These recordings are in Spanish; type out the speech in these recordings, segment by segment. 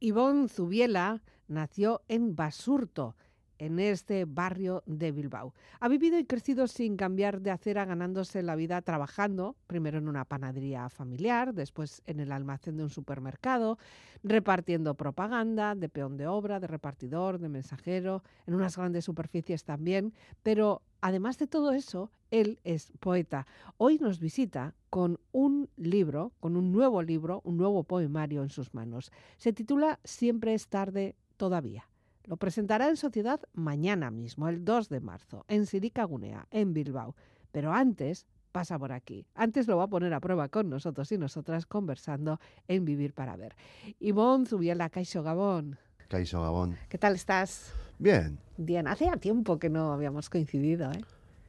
Ivonne Zubiela nació en Basurto, en este barrio de Bilbao. Ha vivido y crecido sin cambiar de acera, ganándose la vida trabajando, primero en una panadería familiar, después en el almacén de un supermercado, repartiendo propaganda, de peón de obra, de repartidor, de mensajero, en unas grandes superficies también, pero además de todo eso, él es poeta. Hoy nos visita con un libro, con un nuevo libro, un nuevo poemario en sus manos. Se titula Siempre es tarde todavía. Lo presentará en Sociedad mañana mismo, el 2 de marzo, en Siricagunea, en Bilbao. Pero antes pasa por aquí. Antes lo va a poner a prueba con nosotros y nosotras conversando en Vivir para Ver. Ivonne Zubiela, Caixo Gabón. Caixo Gabón. ¿Qué tal estás? Bien. Bien, hace tiempo que no habíamos coincidido, ¿eh?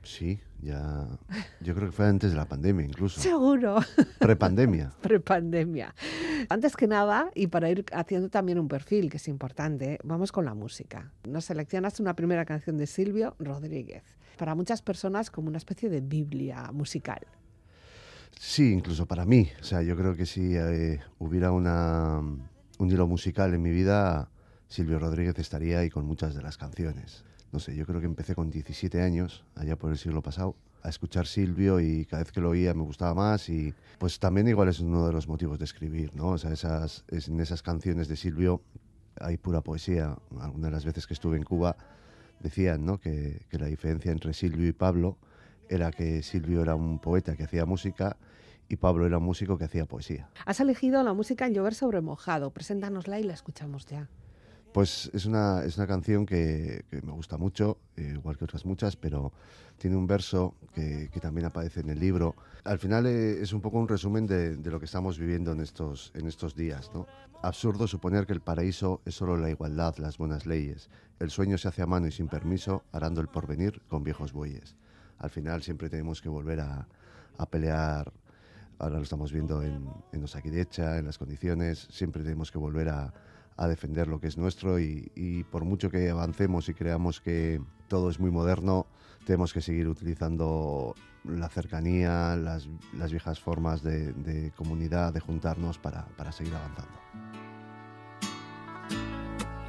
Sí, ya. Yo creo que fue antes de la pandemia, incluso. Seguro. Prepandemia. Prepandemia. Antes que nada, y para ir haciendo también un perfil, que es importante, vamos con la música. Nos seleccionas una primera canción de Silvio Rodríguez. Para muchas personas, como una especie de Biblia musical. Sí, incluso para mí. O sea, yo creo que si eh, hubiera una, un hilo musical en mi vida, Silvio Rodríguez estaría ahí con muchas de las canciones no sé, yo creo que empecé con 17 años, allá por el siglo pasado, a escuchar Silvio y cada vez que lo oía me gustaba más y pues también igual es uno de los motivos de escribir, ¿no? O sea, esas, en esas canciones de Silvio hay pura poesía. Algunas de las veces que estuve en Cuba decían, ¿no? Que, que la diferencia entre Silvio y Pablo era que Silvio era un poeta que hacía música y Pablo era un músico que hacía poesía. Has elegido la música en Llover sobre mojado. Preséntanosla y la escuchamos ya. Pues es una, es una canción que, me gusta mucho, eh, igual que otras muchas, pero tiene un verso que, también aparece en el libro. Al final eh, es un poco un resumen de, lo que estamos viviendo en estos, en estos días. ¿no? Absurdo suponer que el paraíso es solo la igualdad, las buenas leyes. El sueño se hace a mano y sin permiso, arando el porvenir con viejos bueyes. Al final siempre tenemos que volver a, pelear ahora lo estamos viendo en, en Osakidecha, en las condiciones, siempre tenemos que volver a, a defender lo que es nuestro y, por mucho que avancemos y creamos que todo es muy moderno, tenemos que seguir utilizando la cercanía, las, viejas formas de, comunidad, de juntarnos para, para seguir avanzando.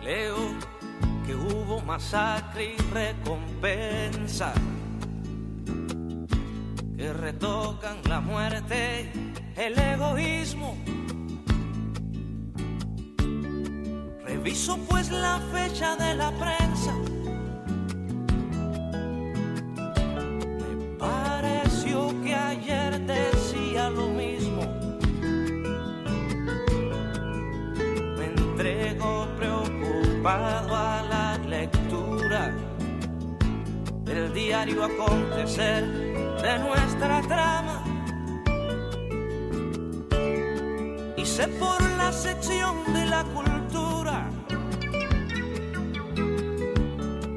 Leo que hubo masacre y recompensa, que retocan la muerte, el egoísmo Reviso pues la fecha de la prensa. Me pareció que ayer decía lo mismo. Me entrego preocupado a la lectura del diario acontecer de nuestra trama. Y sé por la sección de la cultura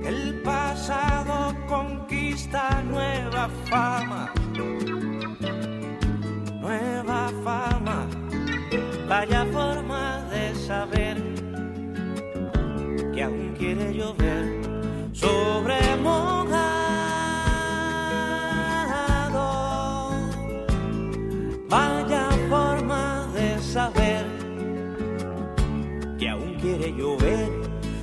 el pasado conquista nueva fama,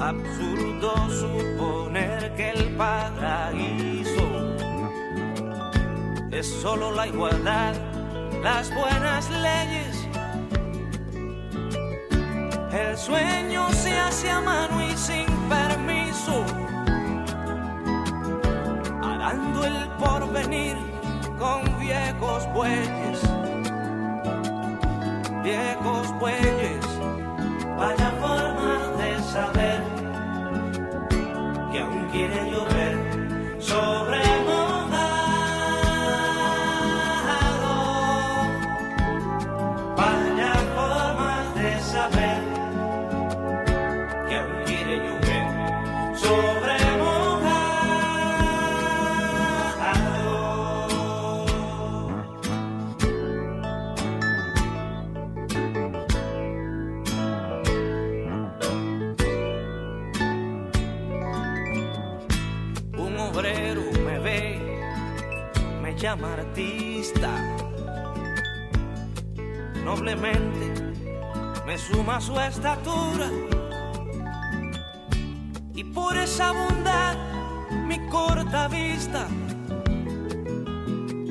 Absurdo suponer que el paraíso es solo la igualdad, las buenas leyes. El sueño se hace a mano y sin permiso, arando el porvenir con viejos bueyes, viejos bueyes, vaya Noblemente me suma su estatura y por esa bondad mi corta vista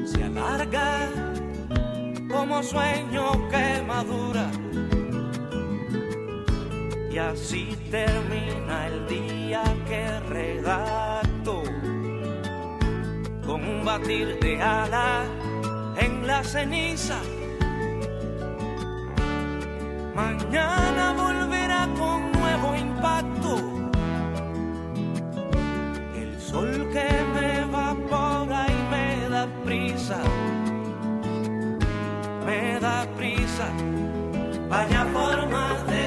se alarga como sueño que madura. Y así termina el día que redacto con un batir de ala en la ceniza. Mañana volverá con nuevo impacto. El sol que me evapora y me da prisa. Me da prisa. Vaya forma de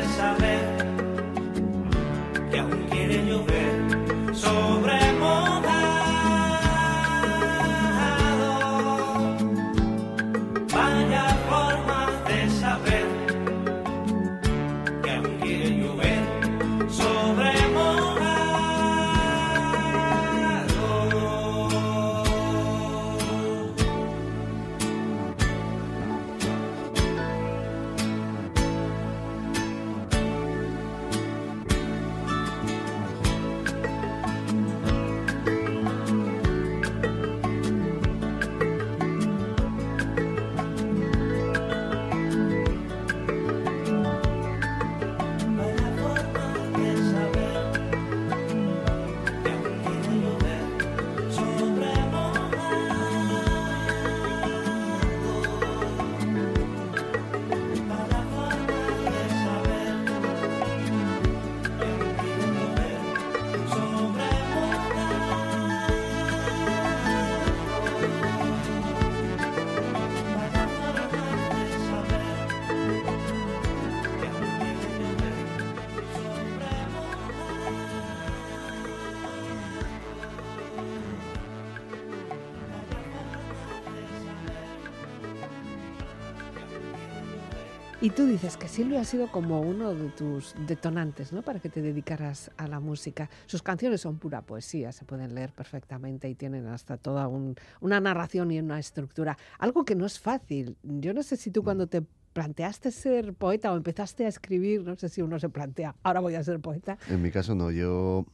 Y tú dices que Silvio ha sido como uno de tus detonantes, ¿no? Para que te dedicaras a la música. Sus canciones son pura poesía, se pueden leer perfectamente y tienen hasta toda un- una narración y una estructura. Algo que no es fácil. Yo no sé si tú cuando te planteaste ser poeta o empezaste a escribir, no sé si uno se plantea, ahora voy a ser poeta. En mi caso no, yo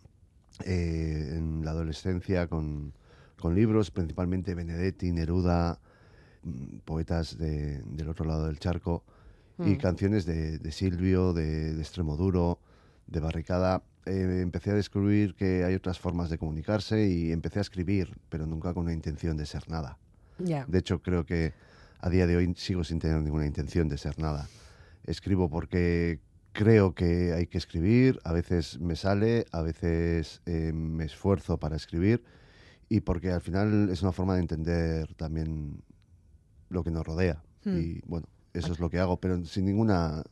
eh, en la adolescencia con, con libros, principalmente Benedetti, Neruda, mm, poetas de- del otro lado del charco, y Mm. canciones de, de Silvio, de, de Extremoduro, de Barricada. eh, empecé a descubrir que hay otras formas de comunicarse y empecé a escribir, pero nunca con una intención de ser nada. Ya. De hecho, creo que a día de hoy sigo sin tener ninguna intención de ser nada. Escribo porque creo que hay que escribir, a veces me sale, a veces eh, me esfuerzo para escribir y porque al final es una forma de entender también lo que nos rodea. Hmm. Y bueno, eso es lo que hago, pero sin ninguna,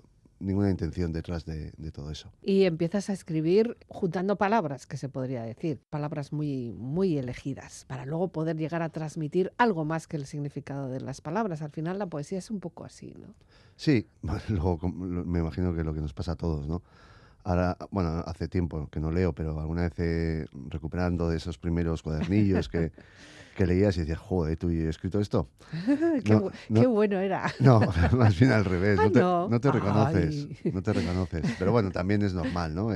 ninguna intención detrás de, de todo eso. Y empiezas a escribir juntando palabras, que se podría decir, palabras muy, muy elegidas, para luego poder llegar a transmitir algo más que el significado de las palabras. Al final la poesía es un poco así, ¿no? Sí, luego me imagino que es lo que nos pasa a todos, ¿no? Ahora, bueno, hace tiempo que no leo, pero alguna vez eh, recuperando de esos primeros cuadernillos que, que leías y decías, joder, ¿tú he escrito esto? qué, No, bu- no. qué bueno era. No, más bien al revés, Ah, no te, no. no te reconoces, Ay. no te reconoces. Pero bueno, también es normal, ¿no?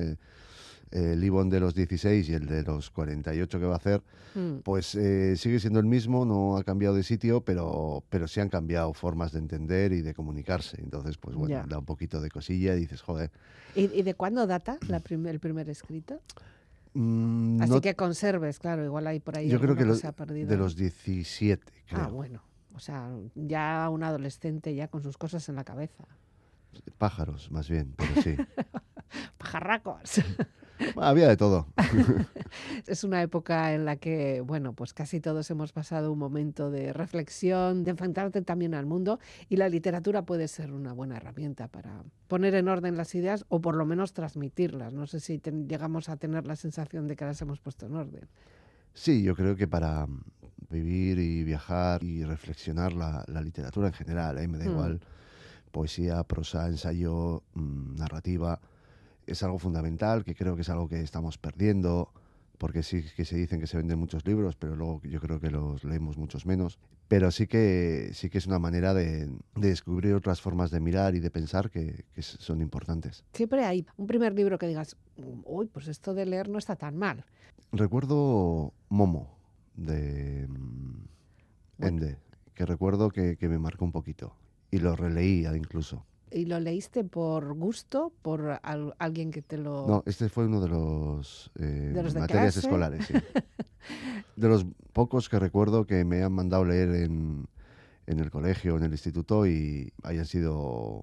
El Ivonne de los 16 y el de los 48 que va a hacer, Mm. pues eh, sigue siendo el mismo, no ha cambiado de sitio, pero, pero sí han cambiado formas de entender y de comunicarse. Entonces, pues bueno, Ya. da un poquito de cosilla y dices, joder. ¿Y, y de cuándo data la prim- el primer escrito? mm, Así no- que conserves, claro, igual hay por ahí yo creo que, lo- se ha perdido. de los 17, creo. Ah, bueno. O sea, ya un adolescente ya con sus cosas en la cabeza. Pájaros, más bien, pero sí. Pajarracos. Había de todo. Es una época en la que, bueno, pues casi todos hemos pasado un momento de reflexión, de enfrentarte también al mundo y la literatura puede ser una buena herramienta para poner en orden las ideas o por lo menos transmitirlas. No sé si llegamos a tener la sensación de que las hemos puesto en orden. Sí, yo creo que para mm, vivir y viajar y reflexionar la, la literatura en general, ¿eh? me da Mm. igual poesía, prosa, ensayo, mm, narrativa, es algo fundamental, que creo que es algo que estamos perdiendo, porque sí que se dicen que se venden muchos libros, pero luego yo creo que los leemos muchos menos. Pero sí que, sí que es una manera de, de descubrir otras formas de mirar y de pensar que, son importantes. Siempre hay un primer libro que digas, uy, pues esto de leer no está tan mal. Recuerdo Momo, de mm. Ende, que recuerdo que, que me marcó un poquito. Y lo releí incluso. ¿Y lo leíste por gusto, por al- alguien que te lo... No, este fue uno de los, eh, ¿De los de materias clase? escolares. sí. de los pocos que recuerdo que me han mandado leer en, en el colegio, en el instituto y hayan sido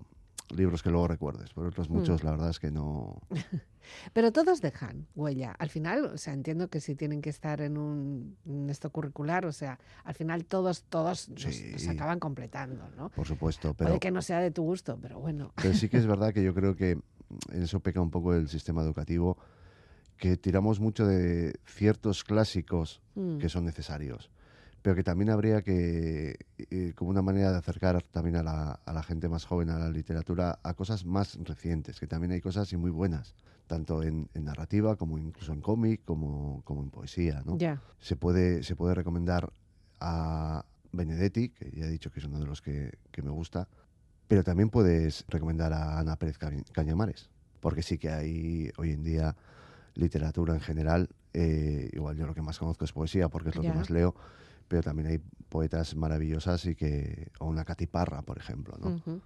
libros que luego recuerdes. Pero otros Hmm. muchos, la verdad es que no. Pero todos dejan huella. Al final, o sea, entiendo que si tienen que estar en un en esto curricular, o sea, al final todos, todos nos- Sí. nos acaban completando, ¿no? Por supuesto, pero, Puede que no sea de tu gusto, pero bueno. pero sí que es verdad que yo creo que en eso peca un poco el sistema educativo, que tiramos mucho de ciertos clásicos Mm, que son necesarios. Pero que también habría que, eh, como una manera de acercar también a la, a la gente más joven a la literatura, a cosas más recientes, que también hay cosas y muy buenas, tanto en, en narrativa como incluso en cómic, como, como en poesía. ¿no? Ya. Se, puede, se puede recomendar a Benedetti, que ya he dicho que es uno de los que, que me gusta, pero también puedes recomendar a Ana Pérez Ca- Cañamares, porque sí que hay hoy en día literatura en general, eh, igual yo lo que más conozco es poesía porque es lo Ya. que más leo, pero también hay poetas maravillosas y que, o una Catiparra, por ejemplo, ¿no? Ujú.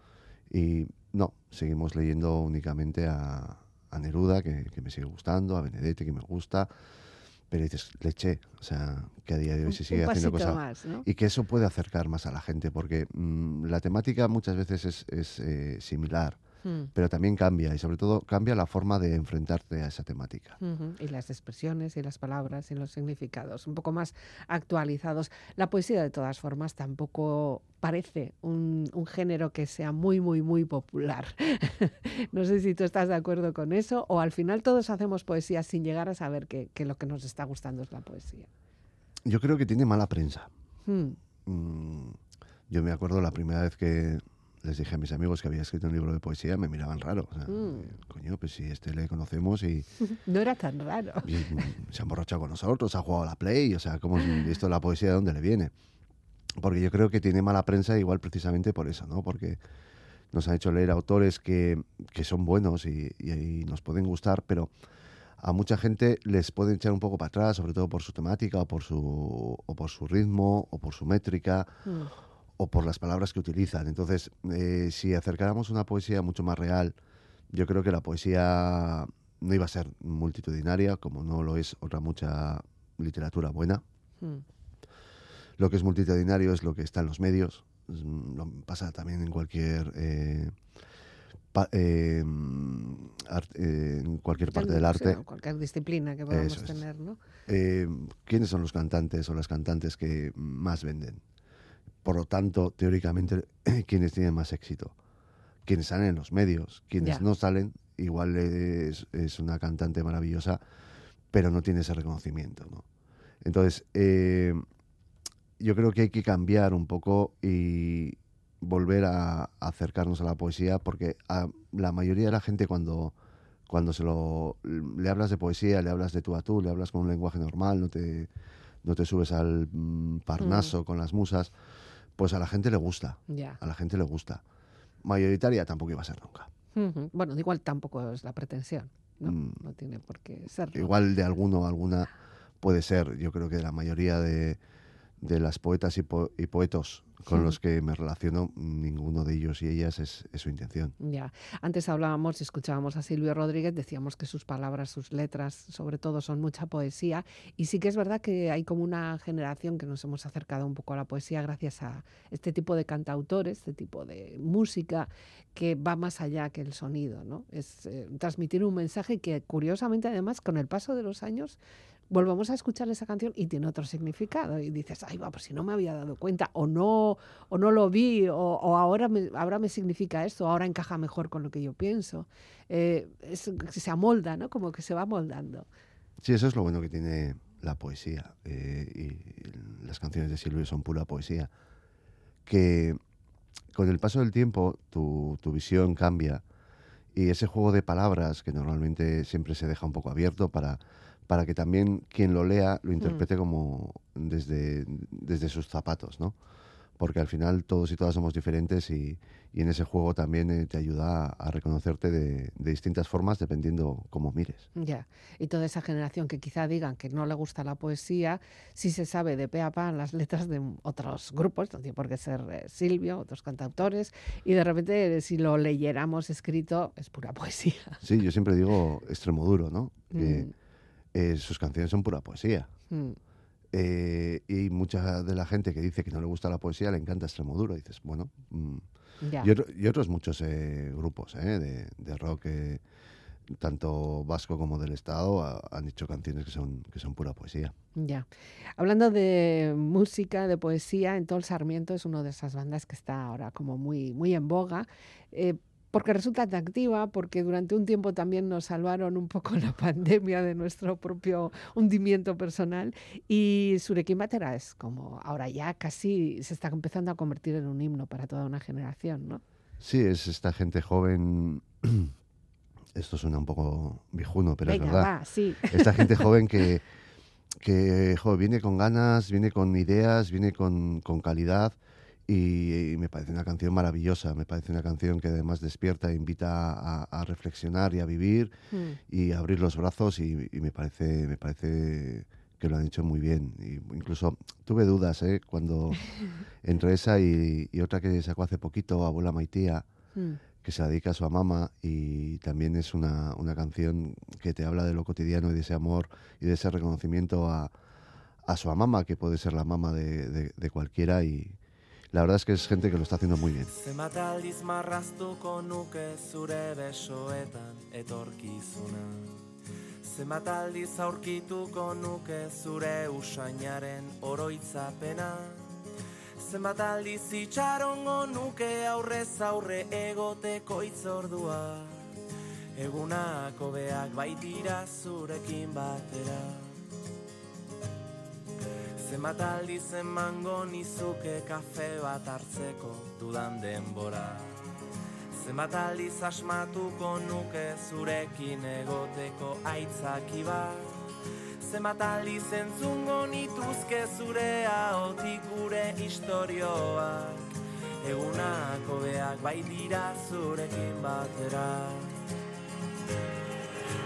Y no, seguimos leyendo únicamente a, a Neruda, que, que me sigue gustando, a Benedetti, que me gusta, pero dices, leche, o sea, que a día de hoy se sigue un haciendo cosas más, ¿no? y que eso puede acercar más a la gente, porque mm, la temática muchas veces es, es, eh, similar, Mm, pero también cambia, y sobre todo cambia la forma de enfrentarte a esa temática. Y las expresiones y las palabras y los significados, un poco más actualizados. La poesía, de todas formas, tampoco parece un, un género que sea muy, muy, muy popular. no sé si tú estás de acuerdo con eso, o al final todos hacemos poesía sin llegar a saber que, que lo que nos está gustando es la poesía. Yo creo que tiene mala prensa. Mm, Mm, yo me acuerdo la primera vez que les dije a mis amigos que había escrito un libro de poesía, me miraban raro. O sea, Mm. Coño, pues si este le conocemos y, No era tan raro. y, se ha emborrachado con nosotros, ha jugado a la play, o sea, ¿cómo es esto la poesía de dónde le viene? Porque yo creo que tiene mala prensa igual precisamente por eso, ¿no? Porque nos han hecho leer autores que, que son buenos y, y- y nos pueden gustar, pero a mucha gente les pueden echar un poco para atrás, sobre todo por su temática o por su, o por su ritmo o por su métrica Mm, o por las palabras que utilizan. Entonces, eh, si acercáramos una poesía mucho más real, yo creo que la poesía no iba a ser multitudinaria, como no lo es otra mucha literatura buena. mm. Lo que es multitudinario es lo que está en los medios. Mm, Lo pasa también en cualquier eh, pa- eh, art- eh, en cualquier parte del arte. cualquier disciplina que podamos Eso tener, ¿no? Eh, ¿Quiénes son los cantantes o las cantantes que más venden? Por lo tanto, teóricamente, quienes tienen más éxito. Quienes salen en los medios. Quienes no salen, igual es, es una cantante maravillosa, pero no tiene ese reconocimiento. ¿no? Entonces, eh, yo creo que hay que cambiar un poco y volver a, a acercarnos a la poesía, porque a la mayoría de la gente cuando, cuando se lo, le hablas de poesía, le hablas de tú a tú, le hablas con un lenguaje normal, no te, no te subes al mm, parnaso con las musas, pues a la gente le gusta, Ya. a la gente le gusta. Mayoritaria tampoco iba a ser nunca. Ujú. Bueno, igual tampoco es la pretensión, ¿no? Mm. No tiene por qué serlo. Igual de alguno o alguna puede ser. Yo creo que de la mayoría de, de las poetas y, po- y poetos con los que me relaciono, ninguno de ellos y ellas es, es su intención. Ya. Antes hablábamos y escuchábamos a Silvio Rodríguez, decíamos que sus palabras, sus letras, sobre todo, son mucha poesía. Y sí que es verdad que hay como una generación que nos hemos acercado un poco a la poesía gracias a este tipo de cantautores, este tipo de música que va más allá que el sonido, ¿no? Es eh, transmitir un mensaje que, curiosamente, además, con el paso de los años, volvemos a escuchar esa canción y tiene otro significado. Y dices, ay, va, pues si no me había dado cuenta, o no, o no lo vi, o, o ahora, me, ahora me significa esto, ahora encaja mejor con lo que yo pienso. Eh, es- se amolda, ¿no? Como que se va moldando. Sí, eso es lo bueno que tiene la poesía. eh, y las canciones de Silvio son pura poesía. Que con el paso del tiempo tu, tu visión cambia Y ese juego de palabras que normalmente siempre se deja un poco abierto para, para que también quien lo lea lo interprete como desde, desde sus zapatos, ¿no? Porque al final todos y todas somos diferentes y, y en ese juego también eh, te ayuda a, a reconocerte de, de distintas formas dependiendo cómo mires. Ya. Y toda esa generación que quizá digan que no le gusta la poesía, sí se sabe de pe a pa las letras de otros grupos, no tiene por qué ser eh, Silvio, otros cantautores, y de repente eh, si lo leyéramos escrito es pura poesía. Sí, yo siempre digo Extremoduro, ¿no? Que Mm, eh, sus canciones son pura poesía. mm, Eh, y mucha de la gente que dice que no le gusta la poesía le encanta Extremoduro. Y dices, bueno. mm. Y, otro- y otros muchos eh, grupos de, de rock, tanto vasco como del Estado, ha- han hecho canciones que son, que son pura poesía. Ya. Hablando de música, de poesía, Entol Sarmiento es una de esas bandas que está ahora como muy, muy en boga, porque resulta atractiva, porque durante un tiempo también nos salvaron un poco la pandemia de nuestro propio hundimiento personal y Surekin Batera es como ahora ya casi se está empezando a convertir en un himno para toda una generación, ¿no? Sí, es esta gente joven. Esto suena un poco viejuno, pero Venga, es verdad. va, sí. Esta gente joven que, que jo, viene con ganas, viene con ideas, viene con, con calidad y, y me parece una canción maravillosa, me parece una canción que además despierta e invita a, a reflexionar y a vivir Mm, y a abrir los brazos y, y me parece me parece que lo han hecho muy bien. Y incluso tuve dudas ¿eh? cuando entre esa y, y otra que sacó hace poquito, Abuela Maitía, mm, que se dedica a su mamá y también es una, una canción que te habla de lo cotidiano y de ese amor y de ese reconocimiento a, a su mamá, que puede ser la mamá de, de- de cualquiera y la verdad es que es gente que lo está haciendo muy bien. Zenbat aldiz marraztuko nuke zure besoetan etorkizuna. Zenbat aldiz aurkituko nuke zure usainaren oroitzapena. Zenbat aldiz itxarongo nuke aurrez aurre egoteko itzordua Egunak hobeak baitira zurekin batera Zenbat aldiz emango nizuke kafe bat hartzeko dudan denbora? Zenbat aldiz asmatuko nuke zurekin egoteko aitzaki bat? Zenbat aldiz entzungo nituzke zure ahotik gure istorioak? Egunak hobeak baitira zurekin batera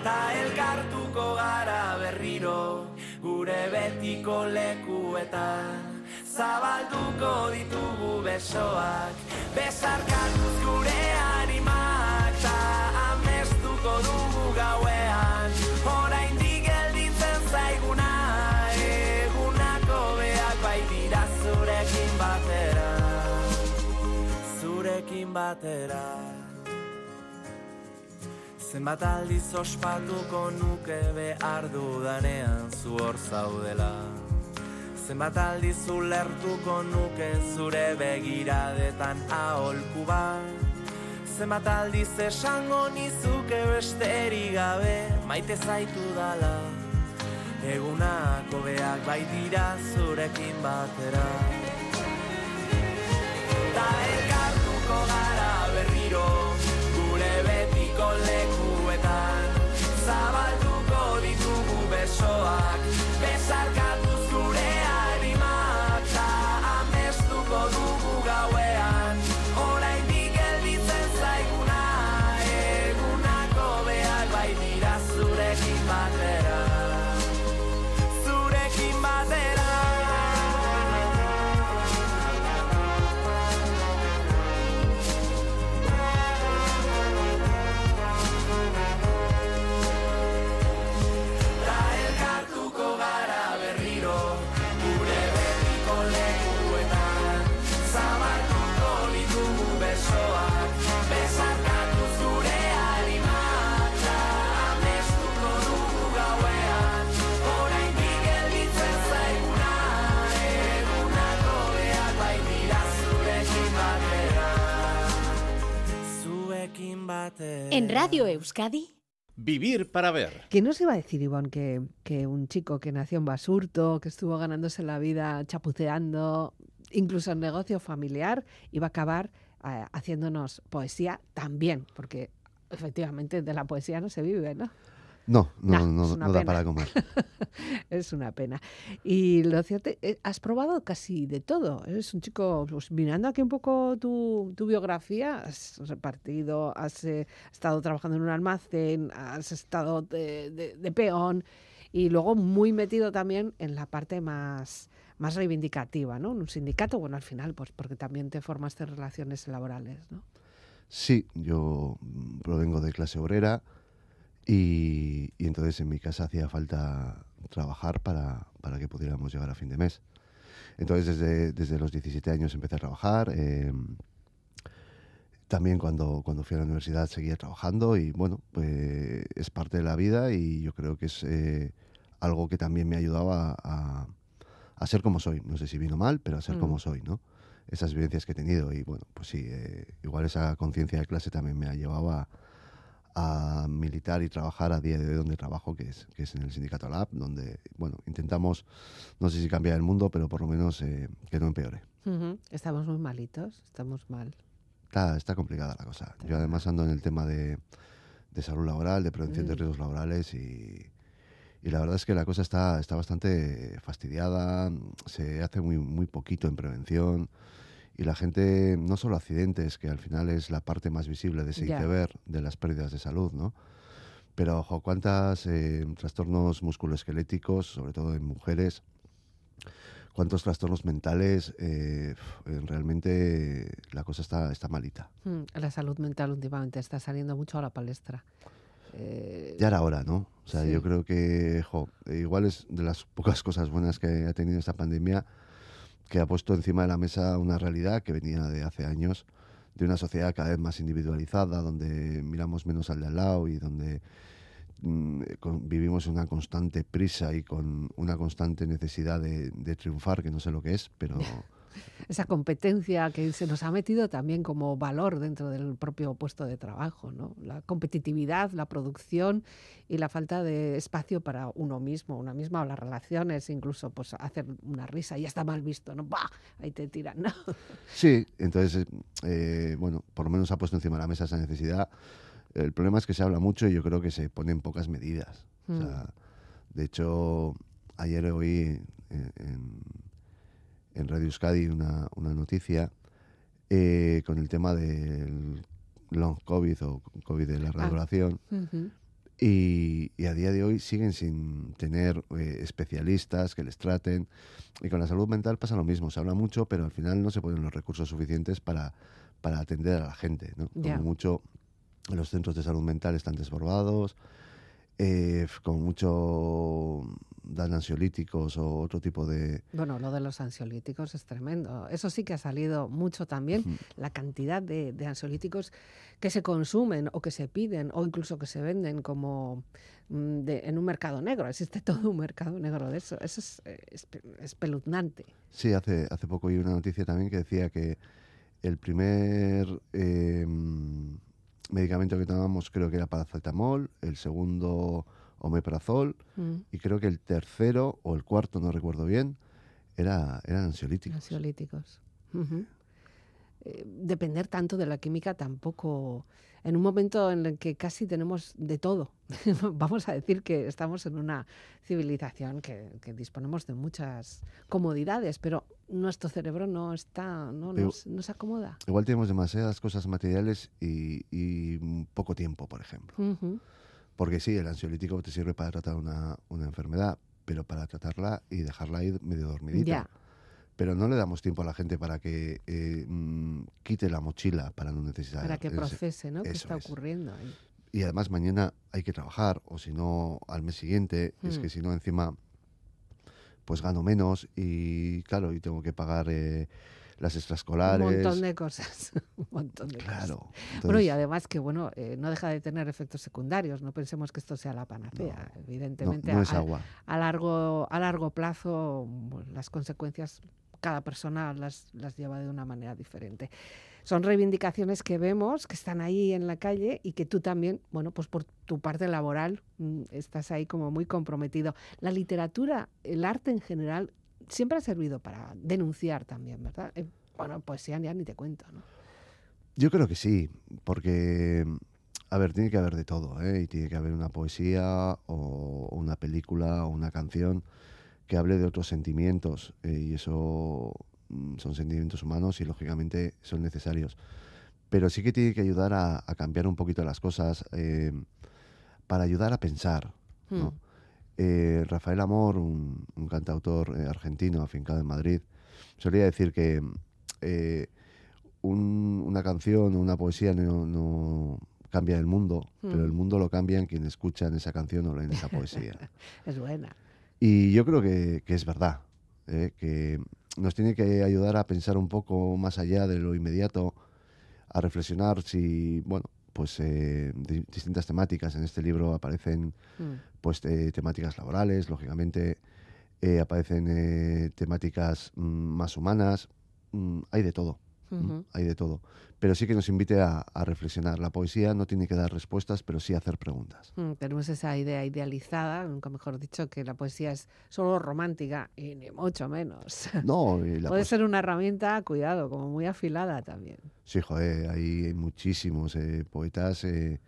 Ta elkartuko gara berriro gure betiko lekuetan. Zabalduko ditugu besoak Besarkatuz gure animak Ta amestuko dugu gauean. Oraindik gelditzen zaiguna Egunako beak baitira zurekin batera. Zurekin batera Zenbat aldiz ospatuko nuke behar dudanean zu hor zaudela. Zenbat aldiz ulertuko nuke zure begiradetan aholku bat. Zenbat aldiz esango nizuke besterik gabe maite zaitu dala. Egunako beak baitira zurekin batera. Ta elkartuko gara berriro Gure betiko lekuetan besoak. Bezarka Radio Euskadi, Vivir para ver. ¿Quién nos iba a decir, Ivonne, que, que un chico que nació en Basurto, que estuvo ganándose la vida chapuceando, incluso en negocio familiar, iba a acabar eh, haciéndonos poesía también? Porque efectivamente, de la poesía no se vive, ¿no? No, no, Nah, no, no da para comer. Es una pena. Y lo cierto, eh, has probado casi de todo. Eres un chico, pues mirando aquí un poco tu, tu biografía, has repartido, has eh, estado trabajando en un almacén, has estado de, de- de peón y luego muy metido también en la parte más, más reivindicativa, ¿no? En un sindicato, bueno, al final, pues porque también te formaste en relaciones laborales, ¿no? Sí, yo mm, provengo de clase obrera y, y entonces en mi casa hacía falta trabajar para, para que pudiéramos llegar a fin de mes. Entonces desde, desde los 17 años empecé a trabajar. eh, también cuando, cuando fui a la universidad seguía trabajando y bueno, pues es parte de la vida y yo creo que es eh, algo que también me ayudaba a, a ser como soy. No sé si vino mal, pero a ser Mm. como soy, ¿no? Esas vivencias que he tenido y bueno, pues sí, eh, igual esa conciencia de clase también me ha llevado a, a militar y trabajar a día de hoy donde trabajo, que es, que es en el sindicato Lab, donde, bueno, intentamos, no sé si cambiar el mundo, pero por lo menos eh, que no empeore. Ujú. Estamos muy malitos, estamos mal. Está, está complicada la cosa. Yo además ando en el tema de, de salud laboral, de prevención de Mm. riesgos laborales y, y la verdad es que la cosa está, está bastante fastidiada, se hace muy, muy poquito en prevención y la gente, no solo accidentes, que al final es la parte más visible de ese Ya. iceberg de las pérdidas de salud, ¿no? Pero, ojo, cuántas eh, trastornos musculoesqueléticos, sobre todo en mujeres, cuántos trastornos mentales, eh, realmente la cosa está, está malita. Mm, La salud mental últimamente está saliendo mucho a la palestra. Eh, Ya era hora, ¿no? O sea, Sí. yo creo que, jo, igual es de las pocas cosas buenas que ha tenido esta pandemia, que ha puesto encima de la mesa una realidad que venía de hace años, de una sociedad cada vez más individualizada, donde miramos menos al de al lado y donde mm, vivimos una constante prisa y con una constante necesidad de, de triunfar, que no sé lo que es, pero esa competencia que se nos ha metido también como valor dentro del propio puesto de trabajo, ¿no? La competitividad, la producción y la falta de espacio para uno mismo, una misma o las relaciones, incluso pues hacer una risa, ya está mal visto, ¿no? ¡Bah! Ahí te tiran, ¿no? Sí, entonces, eh, bueno, por lo menos ha puesto encima de la mesa esa necesidad. El problema es que se habla mucho y yo creo que se ponen pocas medidas. O sea, de hecho, ayer oí en, en, en Radio Euskadi una, una noticia eh, con el tema del long COVID o COVID de larga Ah. duración. Y, y a día de hoy siguen sin tener eh, especialistas que les traten. Y con la salud mental pasa lo mismo. Se habla mucho, pero al final no se ponen los recursos suficientes para, para atender a la gente. ¿no? Como mucho, los centros de salud mental están desbordados. Eh, como mucho dan ansiolíticos o otro tipo de... Bueno, lo de los ansiolíticos es tremendo. Eso sí que ha salido mucho también, la cantidad de, de ansiolíticos que se consumen o que se piden o incluso que se venden como mm, de- en un mercado negro. Existe todo un mercado negro de eso. Eso es eh, espe- espeluznante. Sí, hace, hace poco oí una noticia también que decía que el primer eh, medicamento que tomábamos creo que era paracetamol, el segundo omeprazol Mm, y creo que el tercero o el cuarto, no recuerdo bien, era, eran ansiolíticos. Ansiolíticos. Eh, depender tanto de la química tampoco. En un momento en el que casi tenemos de todo. Vamos a decir que estamos en una civilización que, que disponemos de muchas comodidades, pero nuestro cerebro no está, no, nos, acomoda. Igual tenemos demasiadas cosas materiales y, y poco tiempo, por ejemplo. Porque sí, el ansiolítico te sirve para tratar una, una enfermedad, pero para tratarla y dejarla ahí medio dormidita. Ya. Pero no le damos tiempo a la gente para que eh, mm, quite la mochila para no necesitar. Para que ese- procese, ¿no? ¿Qué está es. ocurriendo ahí? Y además mañana hay que trabajar, o si no, al mes siguiente, es que si no, encima, pues gano menos y claro, y tengo que pagar eh, las Un extraescolares. montón de cosas. un montón de cosas. Claro. Bueno, y entonces, además que, bueno, eh, no deja de tener efectos secundarios. No pensemos que esto sea la panacea. no, Evidentemente, no a- es agua. a largo, a largo plazo bueno, las consecuencias cada persona las, las lleva de una manera diferente. Son reivindicaciones que vemos, que están ahí en la calle y que tú también, bueno, pues por tu parte laboral mm, estás ahí como muy comprometido. La literatura, el arte en general, siempre ha servido para denunciar también, ¿verdad? Eh, bueno, poesía ya ni te cuento, ¿no? Yo creo que sí, porque a ver, tiene que haber de todo, ¿eh? Y tiene que haber una poesía o una película o una canción que hable de otros sentimientos. eh, y eso mm, son sentimientos humanos y lógicamente son necesarios. Pero sí que tiene que ayudar a, a cambiar un poquito las cosas eh, para ayudar a pensar. ¿no? Mm. Eh, Rafael Amor, un, un cantautor argentino afincado en Madrid, solía decir que un- una canción o una poesía no, no cambia el mundo, pero Mm. el mundo lo cambian quienes escuchan esa canción o leen esa poesía. Es buena. Y yo creo que, que es verdad, ¿eh? que nos tiene que ayudar a pensar un poco más allá de lo inmediato, a reflexionar si, bueno, pues eh, di- distintas temáticas en este libro aparecen Mm. pues eh, temáticas laborales, lógicamente, eh, aparecen eh, temáticas mm, más humanas, mm, hay de todo, hay de todo. Pero sí que nos invite a, a reflexionar. La poesía no tiene que dar respuestas, pero sí hacer preguntas. Mm, Tenemos esa idea idealizada, nunca mejor dicho, que la poesía es solo romántica y ni mucho menos. No, y la Puede ser una herramienta, cuidado, como muy afilada también. Sí, joder, hay, muchísimos eh, poetas eh,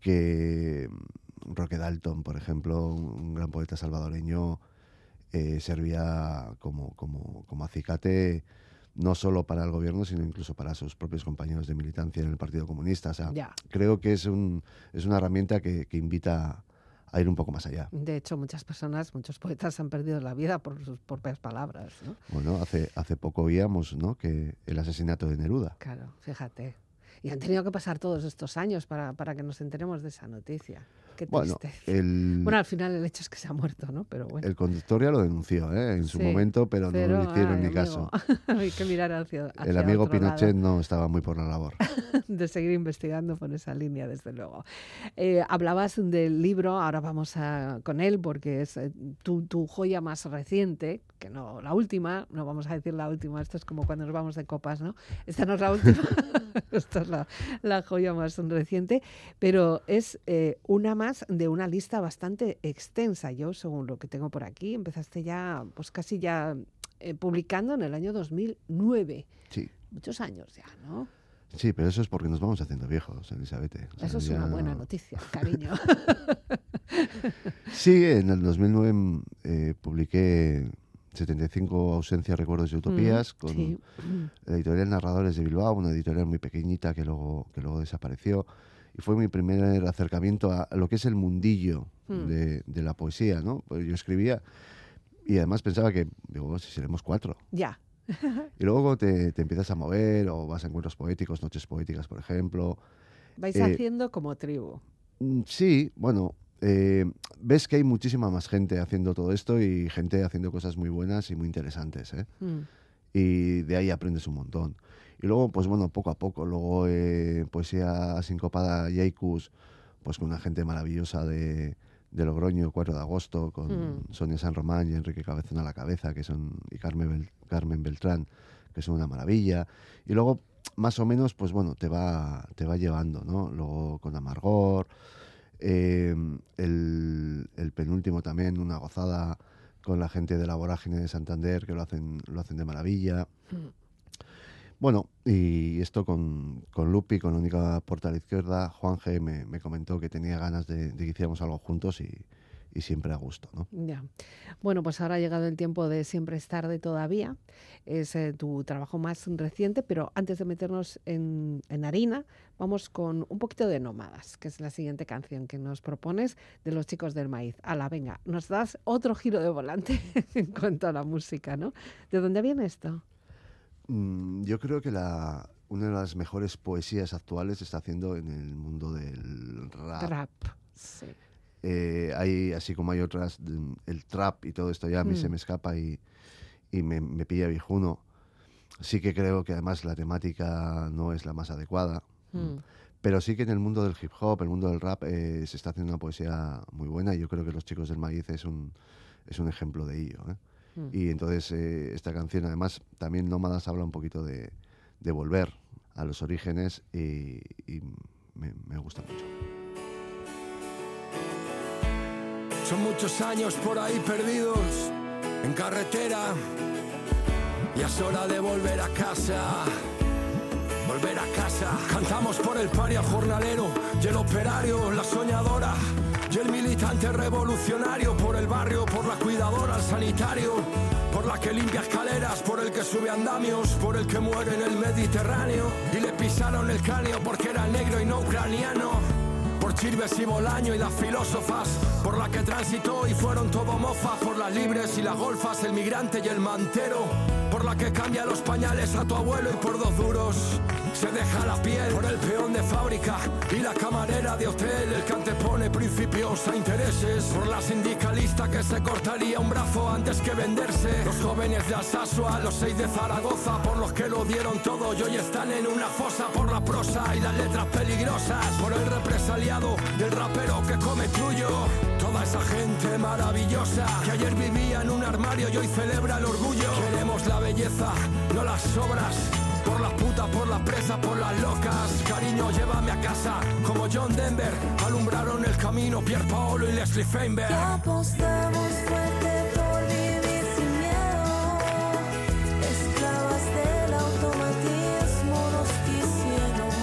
que... mm, Roque Dalton, por ejemplo, un, un gran poeta salvadoreño, eh, servía como, como, como acicate no solo para el gobierno, sino incluso para sus propios compañeros de militancia en el Partido Comunista. O sea, Ya. creo que es, un, es una herramienta que, que invita a ir un poco más allá. De hecho, muchas personas, muchos poetas han perdido la vida por sus propias palabras. ¿no? Bueno, hace, hace poco oíamos ¿no? que el asesinato de Neruda. Claro, fíjate. Y han tenido que pasar todos estos años para, para que nos enteremos de esa noticia. Qué Bueno, el, Bueno, al final el hecho es que se ha muerto, ¿no? Pero bueno. el conductor ya lo denunció ¿eh? en su Sí, momento, pero, no le hicieron ay, ni amigo, caso. Hay que mirar hacia, El hacia amigo otro lado. Pinochet no estaba muy por la labor. de seguir investigando por esa línea, desde luego. Eh, hablabas del libro, ahora vamos a, con él porque es eh, tu, tu joya más reciente, que no la última, no vamos a decir la última, esto es como cuando nos vamos de copas, ¿no? Esta no es la última, esta es la, la joya más reciente, pero es eh, una más de una lista bastante extensa. Yo, según lo que tengo por aquí, empezaste ya, pues casi ya eh, publicando en el año 2009. Sí. Muchos años ya, ¿no? Sí, pero eso es porque nos vamos haciendo viejos, Elizabeth. O sea, Eso es una buena noticia, cariño. Sí, en el 2009 eh, publiqué 75 ausencias, recuerdos y utopías con sí. la editorial Narradores de Bilbao, una editorial muy pequeñita que luego, que luego desapareció. Y fue mi primer acercamiento a, lo que es el mundillo Mm. de, de la poesía, ¿no? Pues yo escribía y además pensaba que, digo, si seremos cuatro. Ya. Y luego te, te empiezas a mover o vas a encuentros poéticos, noches poéticas, por ejemplo. Vais Eh, haciendo como tribu. Mm, Sí, bueno, eh, ves que hay muchísima más gente haciendo todo esto y gente haciendo cosas muy buenas y muy interesantes, ¿eh? Mm. Y de ahí aprendes un montón. Y luego, pues bueno, poco a poco, luego eh, poesía sincopada y haikus, pues con una gente maravillosa de, de Logroño, 4 de agosto, con Mm. Sonia San Román y Enrique Cabezón a la cabeza, que son, y Carmen, Bel- Carmen Beltrán, que son una maravilla. Y luego, más o menos, pues bueno, te va, te va llevando, ¿no? Luego con Amargor, eh, el, el penúltimo también, una gozada con la gente de la vorágine de Santander, que lo hacen, lo hacen de maravilla. Mm. Bueno, y esto con, con Lupi, con la única puerta a la izquierda, Juan G me, me comentó que tenía ganas de, que hiciéramos algo juntos y, siempre a gusto, ¿no? Ya. Bueno, pues ahora ha llegado el tiempo de Siempre es tarde todavía. Es eh, tu trabajo más reciente, pero antes de meternos en, en harina, vamos con un poquito de Nómadas, que es la siguiente canción que nos propones de los chicos del maíz. Ala, venga, nos das otro giro de volante en cuanto a la música, ¿no? ¿De dónde viene esto? Mm, yo creo que la, una de las mejores poesías actuales se está haciendo en el mundo del rap. Trap. Sí. Eh, hay, así como hay otras, mm, el trap y todo esto ya a mí Mm. se me escapa y, y me, me pilla viejuno. Sí que creo que además la temática no es la más adecuada. Mm. Pero sí que en el mundo del hip hop, el mundo del rap, eh, se está haciendo una poesía muy buena y yo creo que Los Chicos del Maíz es un, es un ejemplo de ello. ¿eh? Mm. Y entonces eh, esta canción, además, también Nómadas habla un poquito de, de volver a los orígenes y, y me, me gusta mucho. Son muchos años por ahí perdidos en carretera. Ya es hora de volver a casa. Volver a casa. Cantamos por el paria jornalero y el operario, la soñadora y el militante revolucionario, por el barrio, por la cuidadora, el sanitario, por la que limpia escaleras, por el que sube andamios, por el que muere en el Mediterráneo y le pisaron el cráneo porque era negro y no ucraniano. Por Chirves y Bolaño y las filósofas, por la que transitó y fueron todo mofas, por las libres y las golfas, el migrante y el mantero, por la que cambia los pañales a tu abuelo y por dos duros se deja la piel, por el peón de fábrica y la camarera de hotel, el que antepone principios a intereses, por la sindicalista que se cortaría un brazo antes que venderse, los jóvenes de Alsasua, los seis de Zaragoza, por los que lo dieron todo y hoy están en una fosa, por la prosa y las letras peligrosas, por el represaliado y el rapero que come tuyo. Toda esa gente maravillosa que ayer vivía en un armario y hoy celebra el orgullo. Queremos la belleza, no las obras. Por las putas, por las presas, por las locas. Cariño, llévame a casa. Como John Denver, alumbraron el camino Pierre Paolo y Leslie Feinberg. Apostamos fuerte por vivir sin miedo. Esclavas del automatismo nos quisieron.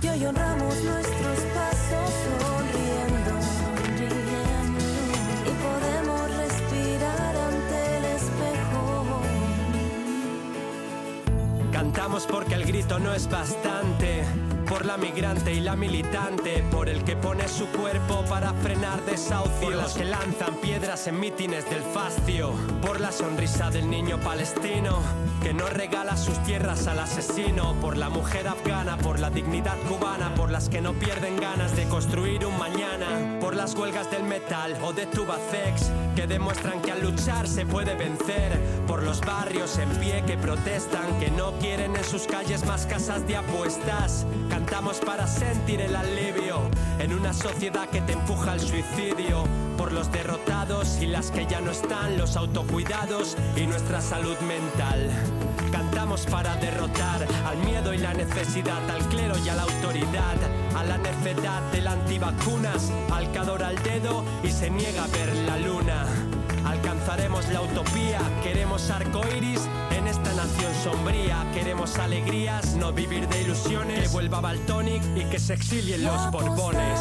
Y hoy honramos nuestros Porque el grito no es bastante. Por la migrante y la militante, por el que pone su cuerpo para frenar desahucios, por los que lanzan piedras en mítines del fascio, por la sonrisa del niño palestino que no regala sus tierras al asesino, por la mujer afgana, por la dignidad cubana, por las que no pierden ganas de construir un mañana, por las huelgas del metal o de Tubacex que demuestran que al luchar se puede vencer, por los barrios en pie que protestan, que no quieren en sus calles más casas de apuestas. Cantamos para sentir el alivio en una sociedad que te empuja al suicidio. Por los derrotados y las que ya no están, los autocuidados y nuestra salud mental. Cantamos para derrotar al miedo y la necesidad, al clero y a la autoridad, a la necedad del antivacunas, al que adora el dedo y se niega a ver la luna. Alcanzaremos la utopía, queremos arcoiris en esta nación sombría, queremos alegrías, no vivir de ilusiones, que vuelva Baltonic y que se exilien los borbones.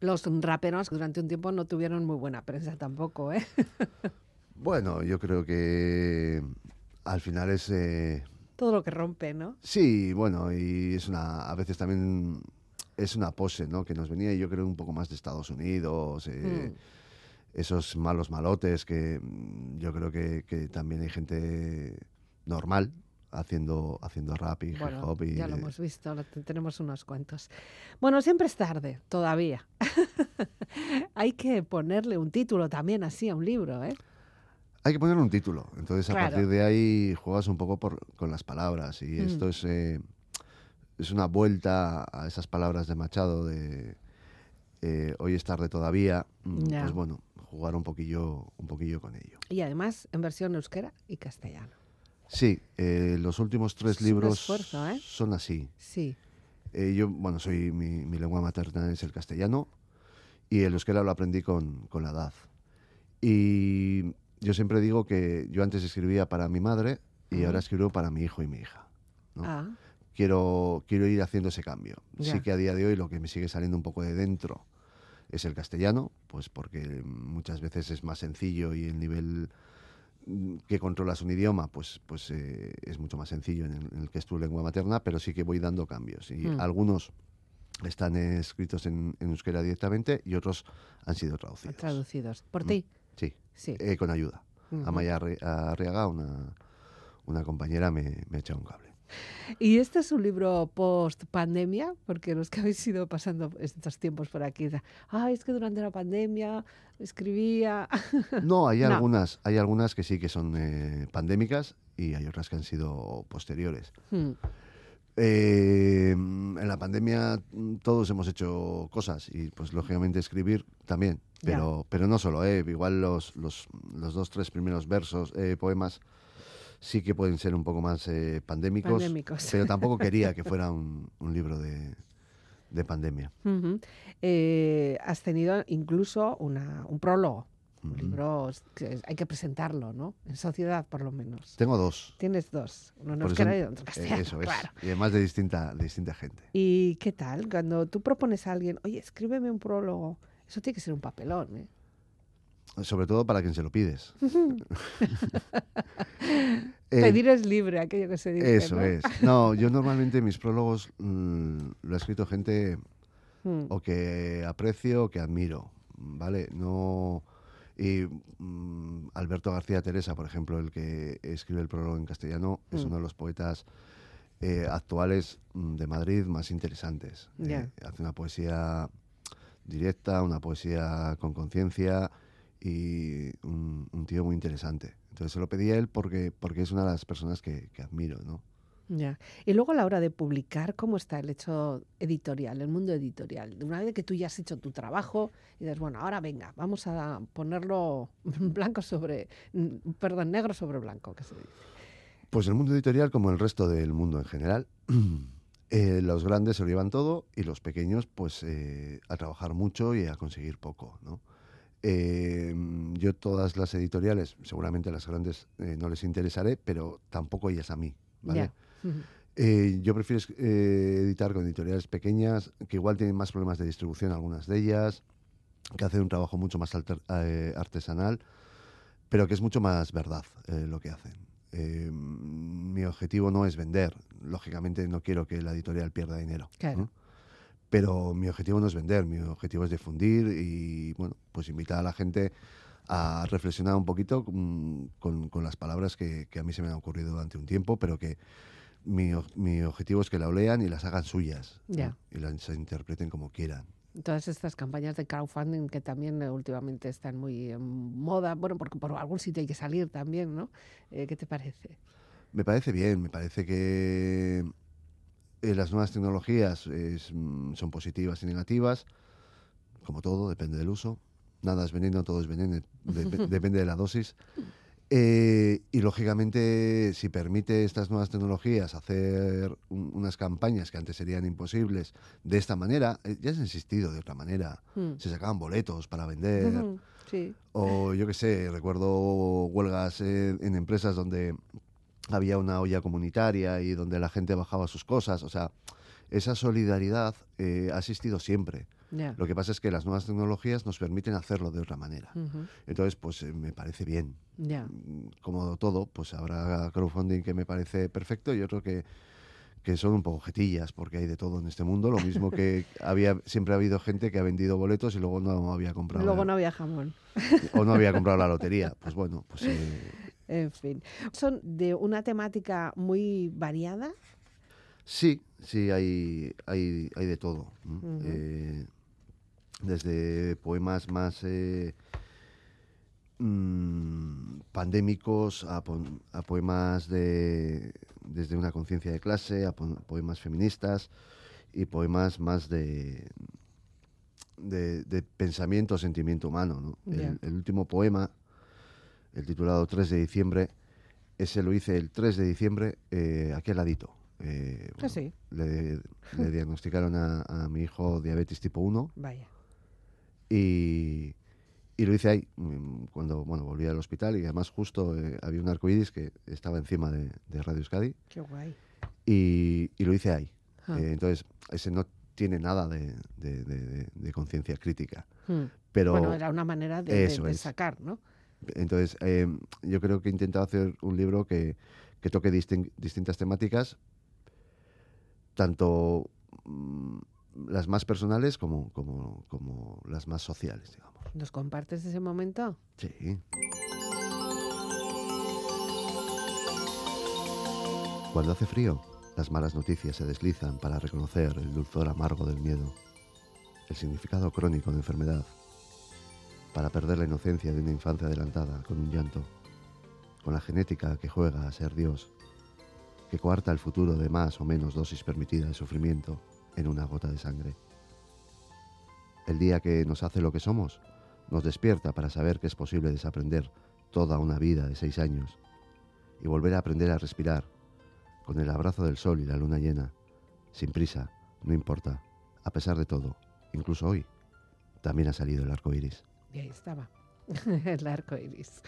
Los raperos durante un tiempo no tuvieron muy buena prensa tampoco, ¿eh? Bueno, yo creo que al final es... eh, Todo lo que rompe, ¿no? sí, bueno, y es una... A veces también es una pose, ¿no? Que nos venía, yo creo, un poco más de Estados Unidos. eh, Esos malos malotes que yo creo que, que también hay gente normal haciendo, haciendo rap y hip Bueno, hop. Y, ya lo hemos visto, lo tenemos unos cuantos. Bueno, siempre es tarde, todavía. Hay que ponerle un título también así a un libro, ¿eh? Hay que poner un título. Entonces, a partir de ahí juegas un poco por- con las palabras. Y Mm. esto es, eh, es una vuelta a esas palabras de Machado de eh, hoy es tarde todavía. Mm. Pues bueno, jugar un poquillo, un poquillo con ello. Y además en versión euskera y castellano. Sí, eh, los últimos tres Es libros esfuerzo, ¿eh? son así. Sí. Eh, yo, bueno, soy mi, mi lengua materna es el castellano y el euskera lo aprendí con, con la edad. Y yo siempre digo que yo antes escribía para mi madre y ahora escribo para mi hijo y mi hija. ¿no? Ah, Quiero, quiero ir haciendo ese cambio. Ya. Sí que a día de hoy lo que me sigue saliendo un poco de dentro es el castellano, pues porque muchas veces es más sencillo y el nivel que controlas un idioma, pues, pues eh, es mucho más sencillo en el, en el que es tu lengua materna, pero sí que voy dando cambios. Y Mm. algunos están escritos en, en euskera directamente y otros han sido traducidos. Traducidos. ¿Por Mm. ti? Sí, Sí. eh, con ayuda. Ujú. Amaya Arri- Arriaga, una, una compañera, me, me ha echado un cable. Y este es un libro post pandemia, porque los que habéis ido pasando estos tiempos por aquí, ah, es que durante la pandemia escribía. No, hay No. algunas, hay algunas que sí que son eh, pandémicas y hay otras que han sido posteriores. Hmm, Eh, en la pandemia mm, todos hemos hecho cosas y pues lógicamente escribir también, pero, pero no solo, eh, igual los, los, los dos, tres primeros versos, eh, poemas, sí que pueden ser un poco más eh, pandémicos, Pandémicos. pero tampoco quería que fuera un, un libro de, de pandemia. Eh, has tenido incluso una, un prólogo, un libro que hay que presentarlo, ¿no? En sociedad, por lo menos. Tengo dos. Tienes dos, uno en euskera y otro castellano, eso es, claro. y además de distinta, de distinta gente. ¿Y qué tal? Cuando tú propones a alguien, oye, escríbeme un prólogo, eso tiene que ser un papelón, ¿eh? Sobre todo para quien se lo pides. Eh, Pedir es libre, aquello que se dice. Eso ¿no? es. No, yo normalmente mis prólogos mm, lo ha escrito gente Mm, o que aprecio o que admiro, ¿vale? No y mm, Alberto García Teresa, por ejemplo, el que escribe el prólogo en castellano, es Mm. uno de los poetas eh, actuales mm, de Madrid más interesantes. Eh, hace una poesía directa, una poesía con conciencia y un, un tío muy interesante. Entonces se lo pedí a él porque, porque es una de las personas que, que admiro, ¿no? Ya. Y luego a la hora de publicar, ¿cómo está el hecho editorial, el mundo editorial? Una vez que tú ya has hecho tu trabajo y dices, bueno, ahora venga, vamos a ponerlo blanco sobre, perdón, negro sobre blanco, que se dice. Pues el mundo editorial, como el resto del mundo en general, eh, los grandes se lo llevan todo y los pequeños, pues eh, a trabajar mucho y a conseguir poco, ¿no? Eh, yo todas las editoriales, seguramente las grandes eh, no les interesaré, pero tampoco ellas a mí, ¿vale? Eh, yo prefiero editar con editoriales pequeñas, que igual tienen más problemas de distribución algunas de ellas, que hacen un trabajo mucho más alter- artesanal, pero que es mucho más verdad lo que hacen. Mi objetivo no es vender, lógicamente no quiero que la editorial pierda dinero. Claro. ¿no? Pero mi objetivo no es vender, mi objetivo es difundir y bueno, pues invitar a la gente a reflexionar un poquito mm, con, con las palabras que, que a mí se me han ocurrido durante un tiempo, pero que mi, mi objetivo es que la lean y las hagan suyas ¿no? Ya. y las interpreten como quieran. Todas estas campañas de crowdfunding que también eh, últimamente están muy en moda, bueno, porque por algún sitio hay que salir también, ¿no? Eh, ¿Qué te parece? Me parece bien, me parece que eh, las nuevas tecnologías es, mm, son positivas y negativas, como todo, depende del uso. Nada es veneno, todo es veneno, dep- depende de la dosis. Eh, y lógicamente, si permite estas nuevas tecnologías hacer un- unas campañas que antes serían imposibles de esta manera, eh, ya se ha insistido de otra manera. Mm. Se sacaban boletos para vender. Sí. O yo qué sé, recuerdo huelgas eh, en empresas donde había una olla comunitaria y donde la gente bajaba sus cosas. O sea, esa solidaridad eh, ha existido siempre. Lo que pasa es que las nuevas tecnologías nos permiten hacerlo de otra manera. Entonces, pues eh, me parece bien. Ya. Mm, Como todo, pues habrá crowdfunding que me parece perfecto y otro que, que son un poco jetillas, porque hay de todo en este mundo. Lo mismo que había siempre ha habido gente que ha vendido boletos y luego no había comprado Luego la- no había jamón. o no había comprado la lotería. Pues bueno, pues eh, En fin. Son de una temática muy variada. sí, sí, hay, hay, hay de todo. Eh, desde poemas más eh, mm, pandémicos a, po- a poemas de, desde una conciencia de clase, a po- poemas feministas y poemas más de, de, de pensamiento, sentimiento humano. ¿no? Ya. El, el último poema, el titulado 3 de diciembre, ese lo hice el 3 de diciembre eh, aquí al ladito. Eh, Ah, sí. le, le diagnosticaron a, a mi hijo diabetes tipo 1 Vaya. y, y lo hice ahí, mm, cuando bueno, volví al hospital y además justo eh, había un arcoíris que estaba encima de, de Radio Euskadi Qué guay. y, y lo hice ahí. Ah. Eh, entonces, ese no tiene nada de, de- de- de- de conciencia crítica. Mm. Pero bueno, era una manera de, sacar, ¿no? Entonces, eh, yo creo que he intentado hacer un libro que, que toque distin- distintas temáticas, tanto mm, las más personales como, como, como las más sociales, digamos. ¿Nos compartes ese momento? Sí. Cuando hace frío, las malas noticias se deslizan para reconocer el dulzor amargo del miedo, el significado crónico de enfermedad, para perder la inocencia de una infancia adelantada con un llanto, con la genética que juega a ser Dios, que coarta el futuro de más o menos dosis permitida de sufrimiento en una gota de sangre. El día que nos hace lo que somos, nos despierta para saber que es posible desaprender toda una vida de seis años y volver a aprender a respirar con el abrazo del sol y la luna llena, sin prisa, no importa, a pesar de todo, incluso hoy, también ha salido el arco iris. Y ahí estaba. el arco iris.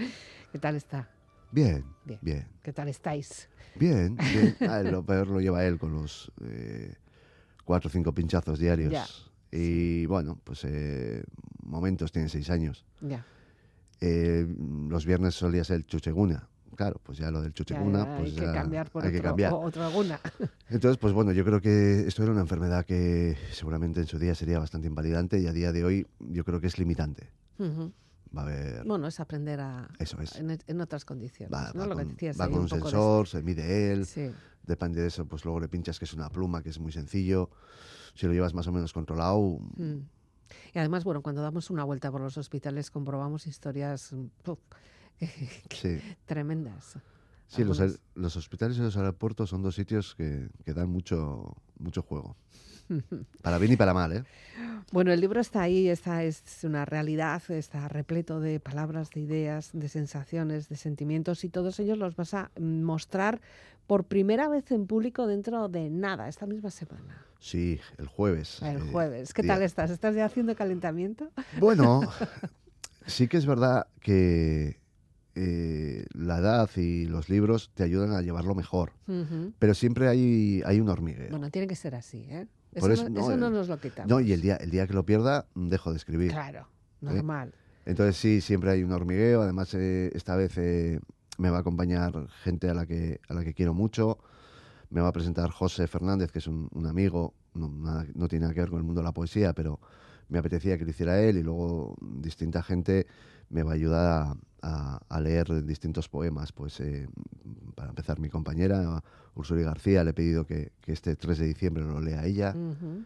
¿Qué tal está? Bien, Bien. bien, ¿Qué tal estáis? bien, bien. Ah, lo peor lo lleva él con los eh, cuatro o cinco pinchazos diarios. Ya. Y bueno, pues eh, momentos, tiene seis años. Ya. Eh, los viernes solía ser el chucheguna. Claro, pues ya lo del chucheguna, ya, pues hay que cambiar por otro, cambiar. otra. Entonces, pues bueno, yo creo que esto era una enfermedad que seguramente en su día sería bastante invalidante y a día de hoy yo creo que es limitante. Va a haber... Bueno, es aprender a Eso es. en, en otras condiciones, Va, ¿no? va Lo que con, decías va ahí, con un de- sensor, se mide él, Sí. depende de eso, pues luego le pinchas que es una pluma, que es muy sencillo. Si lo llevas más o menos controlado, Mm. Y además, bueno, cuando damos una vuelta por los hospitales comprobamos historias puf, sí. tremendas. Sí, los, los hospitales y los aeropuertos son dos sitios que, que dan mucho, mucho juego. Para bien y para mal, ¿eh? Bueno, el libro está ahí, está, es una realidad, está repleto de palabras, de ideas, de sensaciones, de sentimientos y todos ellos los vas a mostrar por primera vez en público dentro de nada, esta misma semana, Sí, el jueves. el eh, jueves. ¿Qué día- tal estás? ¿Estás ya haciendo calentamiento? Bueno, sí que es verdad que eh, la edad y los libros te ayudan a llevarlo mejor, pero siempre hay, hay un hormigueo. Bueno, tiene que ser así, ¿eh? Eso, Por eso- no, no, eso no eh, nos lo quitamos. no, y el día, el día que lo pierda, dejo de escribir. Claro, normal. Entonces sí, siempre hay un hormigueo. Además, eh, esta vez eh, me va a acompañar gente a la que, a la que quiero mucho. Me va a presentar José Fernández, que es un, un amigo, no, nada- no tiene nada que ver con el mundo de la poesía, pero me apetecía que lo hiciera él y luego distinta gente me va a ayudar a, a- leer distintos poemas. Pues eh, para empezar, mi compañera Ursula García, le he pedido que, que este 3 de diciembre lo lea ella. Ujú.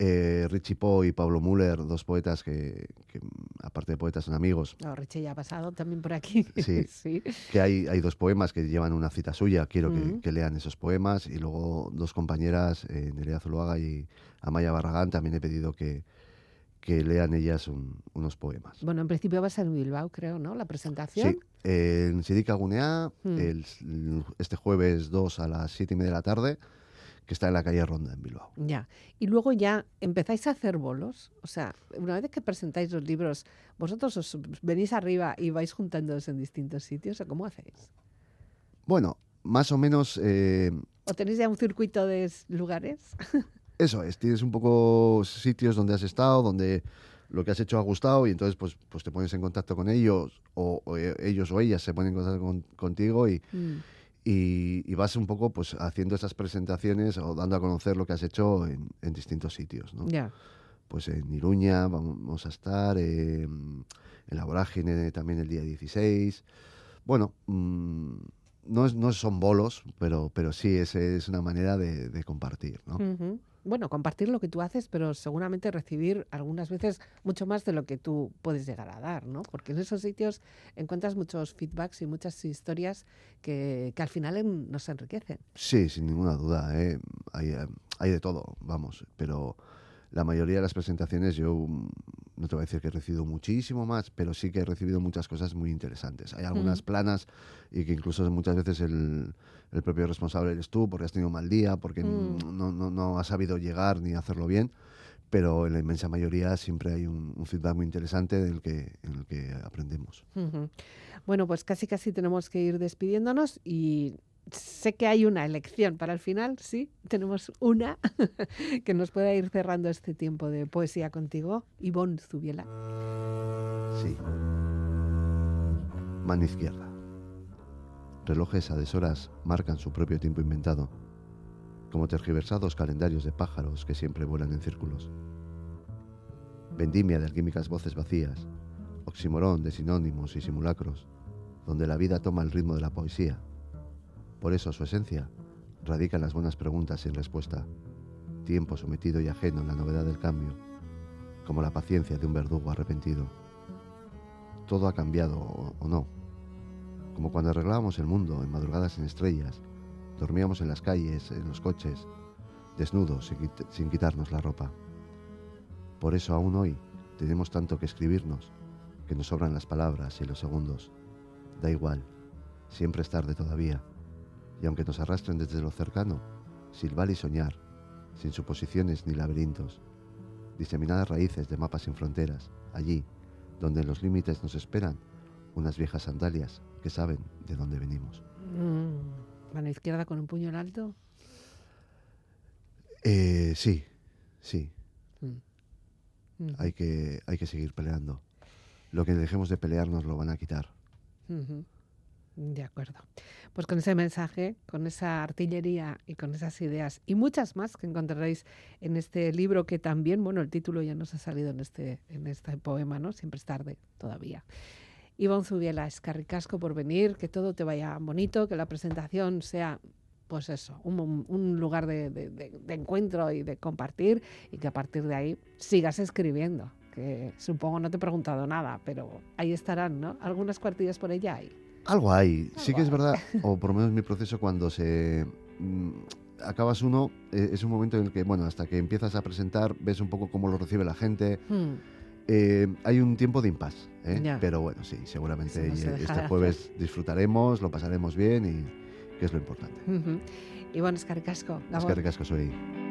Eh, Richie Poe y Pablo Müller, dos poetas que, que, aparte de poetas, son amigos. No, Richie ya ha pasado también por aquí. Sí. sí. Que hay, hay dos poemas que llevan una cita suya, quiero que- Ujú. que, lean esos poemas. Y luego dos compañeras, eh, Nerea Zuluaga y Amaya Barragán, también he pedido que, que lean ellas un- unos poemas. Bueno, en principio va a ser en Bilbao, creo, ¿no? La presentación. Sí, en Sidica Gunea, Mm. el- este jueves 2 a las 7 y media de la tarde, que está en la calle Ronda, en Bilbao. Ya. Y luego ya empezáis a hacer bolos. O sea, una vez que presentáis los libros, ¿vosotros os venís arriba y vais juntándoos en distintos sitios? ¿O cómo hacéis? Bueno, más o menos eh, ¿O tenéis ya un circuito de lugares? Eso es, tienes un poco sitios donde has estado, donde lo que has hecho ha gustado y entonces pues, pues te pones en contacto con ellos o, o, eh, ellos o ellas se ponen en contacto con- contigo y, Mm. y- y vas un poco pues haciendo esas presentaciones o dando a conocer lo que has hecho en, en distintos sitios. ¿no? Ya. Pues en Iruña vamos a estar, eh, en La Vorágine también el día 16. Bueno, mm, no, es- no son bolos, pero, pero sí es, es una manera de, de compartir. ¿no? Bueno, compartir lo que tú haces, pero seguramente recibir algunas veces mucho más de lo que tú puedes llegar a dar, ¿no? Porque en esos sitios encuentras muchos feedbacks y muchas historias que, que al final nos enriquecen. Sí, sin ninguna duda. ¿eh? Hay, eh, hay de todo, vamos. Pero la mayoría de las presentaciones yo mm, no te voy a decir que he recibido muchísimo más, pero sí que he recibido muchas cosas muy interesantes. Hay algunas Mm. planas y que incluso muchas veces el, el propio responsable eres tú porque has tenido un mal día, porque Mm. no, no, no has sabido llegar ni hacerlo bien. Pero en la inmensa mayoría siempre hay un, un feedback muy interesante del que, en el que aprendemos. Ujú. Bueno, pues casi casi tenemos que ir despidiéndonos y sé que hay una elección para el final, sí, tenemos una que nos pueda ir cerrando este tiempo de poesía contigo, Ivonne Zubiela. Sí. Mano izquierda. Relojes a deshoras marcan su propio tiempo inventado, como tergiversados calendarios de pájaros que siempre vuelan en círculos. Vendimia de alquímicas voces vacías, oximorón de sinónimos y simulacros, donde la vida toma el ritmo de la poesía. Por eso su esencia radica en las buenas preguntas sin respuesta, tiempo sometido y ajeno en la novedad del cambio, como la paciencia de un verdugo arrepentido. Todo ha cambiado o, no, como cuando arreglábamos el mundo en madrugadas en estrellas, dormíamos en las calles, en los coches, desnudos sin, sin quitarnos la ropa. Por eso aún hoy tenemos tanto que escribirnos, que nos sobran las palabras y los segundos. Da igual, siempre es tarde todavía. Y aunque nos arrastren desde lo cercano, silbar y soñar, sin suposiciones ni laberintos, diseminadas raíces de mapas sin fronteras, allí, donde en los límites nos esperan unas viejas sandalias que saben de dónde venimos. Mm, Mano izquierda con un puño en alto. Eh, sí, sí, Mm. hay que, hay que seguir peleando. Lo que dejemos de pelear nos lo van a quitar. Ujú. De acuerdo. Pues con ese mensaje, con esa artillería y con esas ideas y muchas más que encontraréis en este libro que también, bueno, el título ya nos ha salido en este, en este poema, ¿no? Siempre es tarde todavía. Ivonne Zubiela, escarricasco por venir, que todo te vaya bonito, que la presentación sea, pues eso, un, lugar de- de encuentro y de compartir y que a partir de ahí sigas escribiendo. Que supongo no te he preguntado nada, pero ahí estarán, ¿no? Algunas cuartillas por ella hay. Algo hay. Sí que es verdad, o por lo menos mi proceso cuando se... mm, acabas uno, eh, es un momento en el que, bueno, hasta que empiezas a presentar, ves un poco cómo lo recibe la gente. Hmm. Eh, hay un tiempo de impas, ¿eh? Pero bueno, sí, seguramente no se este jueves disfrutaremos, lo pasaremos bien y que es lo importante. Ivonne escarricasco. Es que ricasco soy.